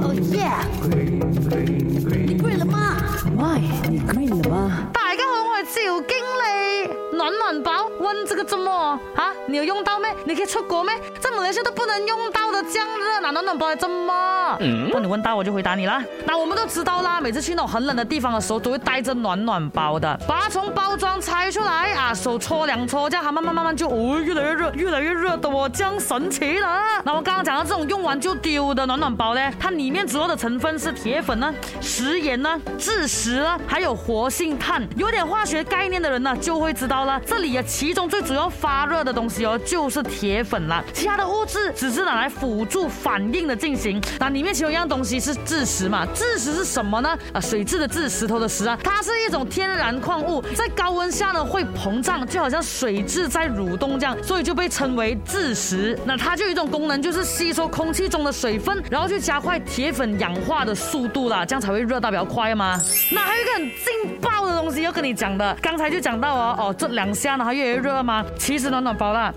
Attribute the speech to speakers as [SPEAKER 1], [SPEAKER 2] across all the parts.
[SPEAKER 1] 哦耶！你了吗
[SPEAKER 2] 你了吗？
[SPEAKER 3] 大家好，我是赵经理。暖暖宝，问这个怎么？啊，你有用到咩？你可以出国咩？这某些都不能用到。拿暖暖包来这么？那你问到我就回答你啦。那我们都知道啦，每次去那种很冷的地方的时候，都会带着暖暖包的。把它从包装拆出来啊，手搓两搓，这样它慢慢慢慢就哦越来越热，越来越热的哦，这样神奇了。那我刚刚讲到这种用完就丢的暖暖包呢，它里面主要的成分是铁粉呢、食盐呢、蛭石呢，还有活性炭。有点化学概念的人呢，就会知道了，这里啊，其中最主要发热的东西哦，就是铁粉了，其他的物质只是拿来辅助发。反应的进行，那里面其中一样东西是蛭石嘛？蛭石是什么呢？啊，水质的质，石头的石啊，它是一种天然矿物，在高温下呢会膨胀，就好像水质在蠕动这样，所以就被称为蛭石。那它就有一种功能，就是吸收空气中的水分，然后去加快铁粉氧化的速度啦，这样才会热到比较快嘛。那还有一个很劲爆的东西要跟你讲的，刚才就讲到哦，哦，这两下呢它越来越热吗？其实暖暖包啦。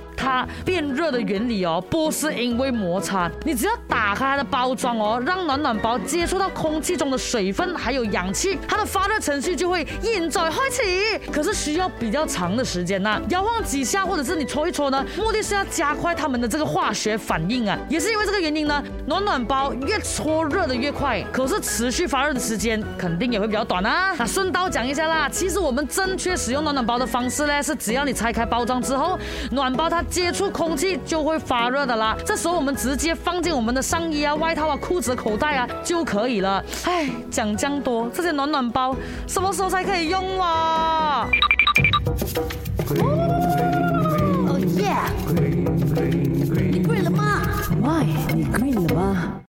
[SPEAKER 3] 变热的原理哦，不是因为摩擦，你只要打开它的包装哦，让暖暖包接触到空气中的水分还有氧气，它的发热程序就会现在开启。可是需要比较长的时间呐，摇晃几下或者是你搓一搓呢，目的是要加快它们的这个化学反应啊。也是因为这个原因呢，暖暖包越搓热的越快，可是持续发热的时间肯定也会比较短啊。那顺道讲一下啦，其实我们正确使用暖暖包的方式呢，是只要你拆开包装之后，暖包它接。接触空气就会发热的啦，这时候我们直接放进我们的上衣啊、外套啊、裤子口袋啊就可以了。唉，讲这样多，这些暖暖包什么时候才可以用
[SPEAKER 2] 哇？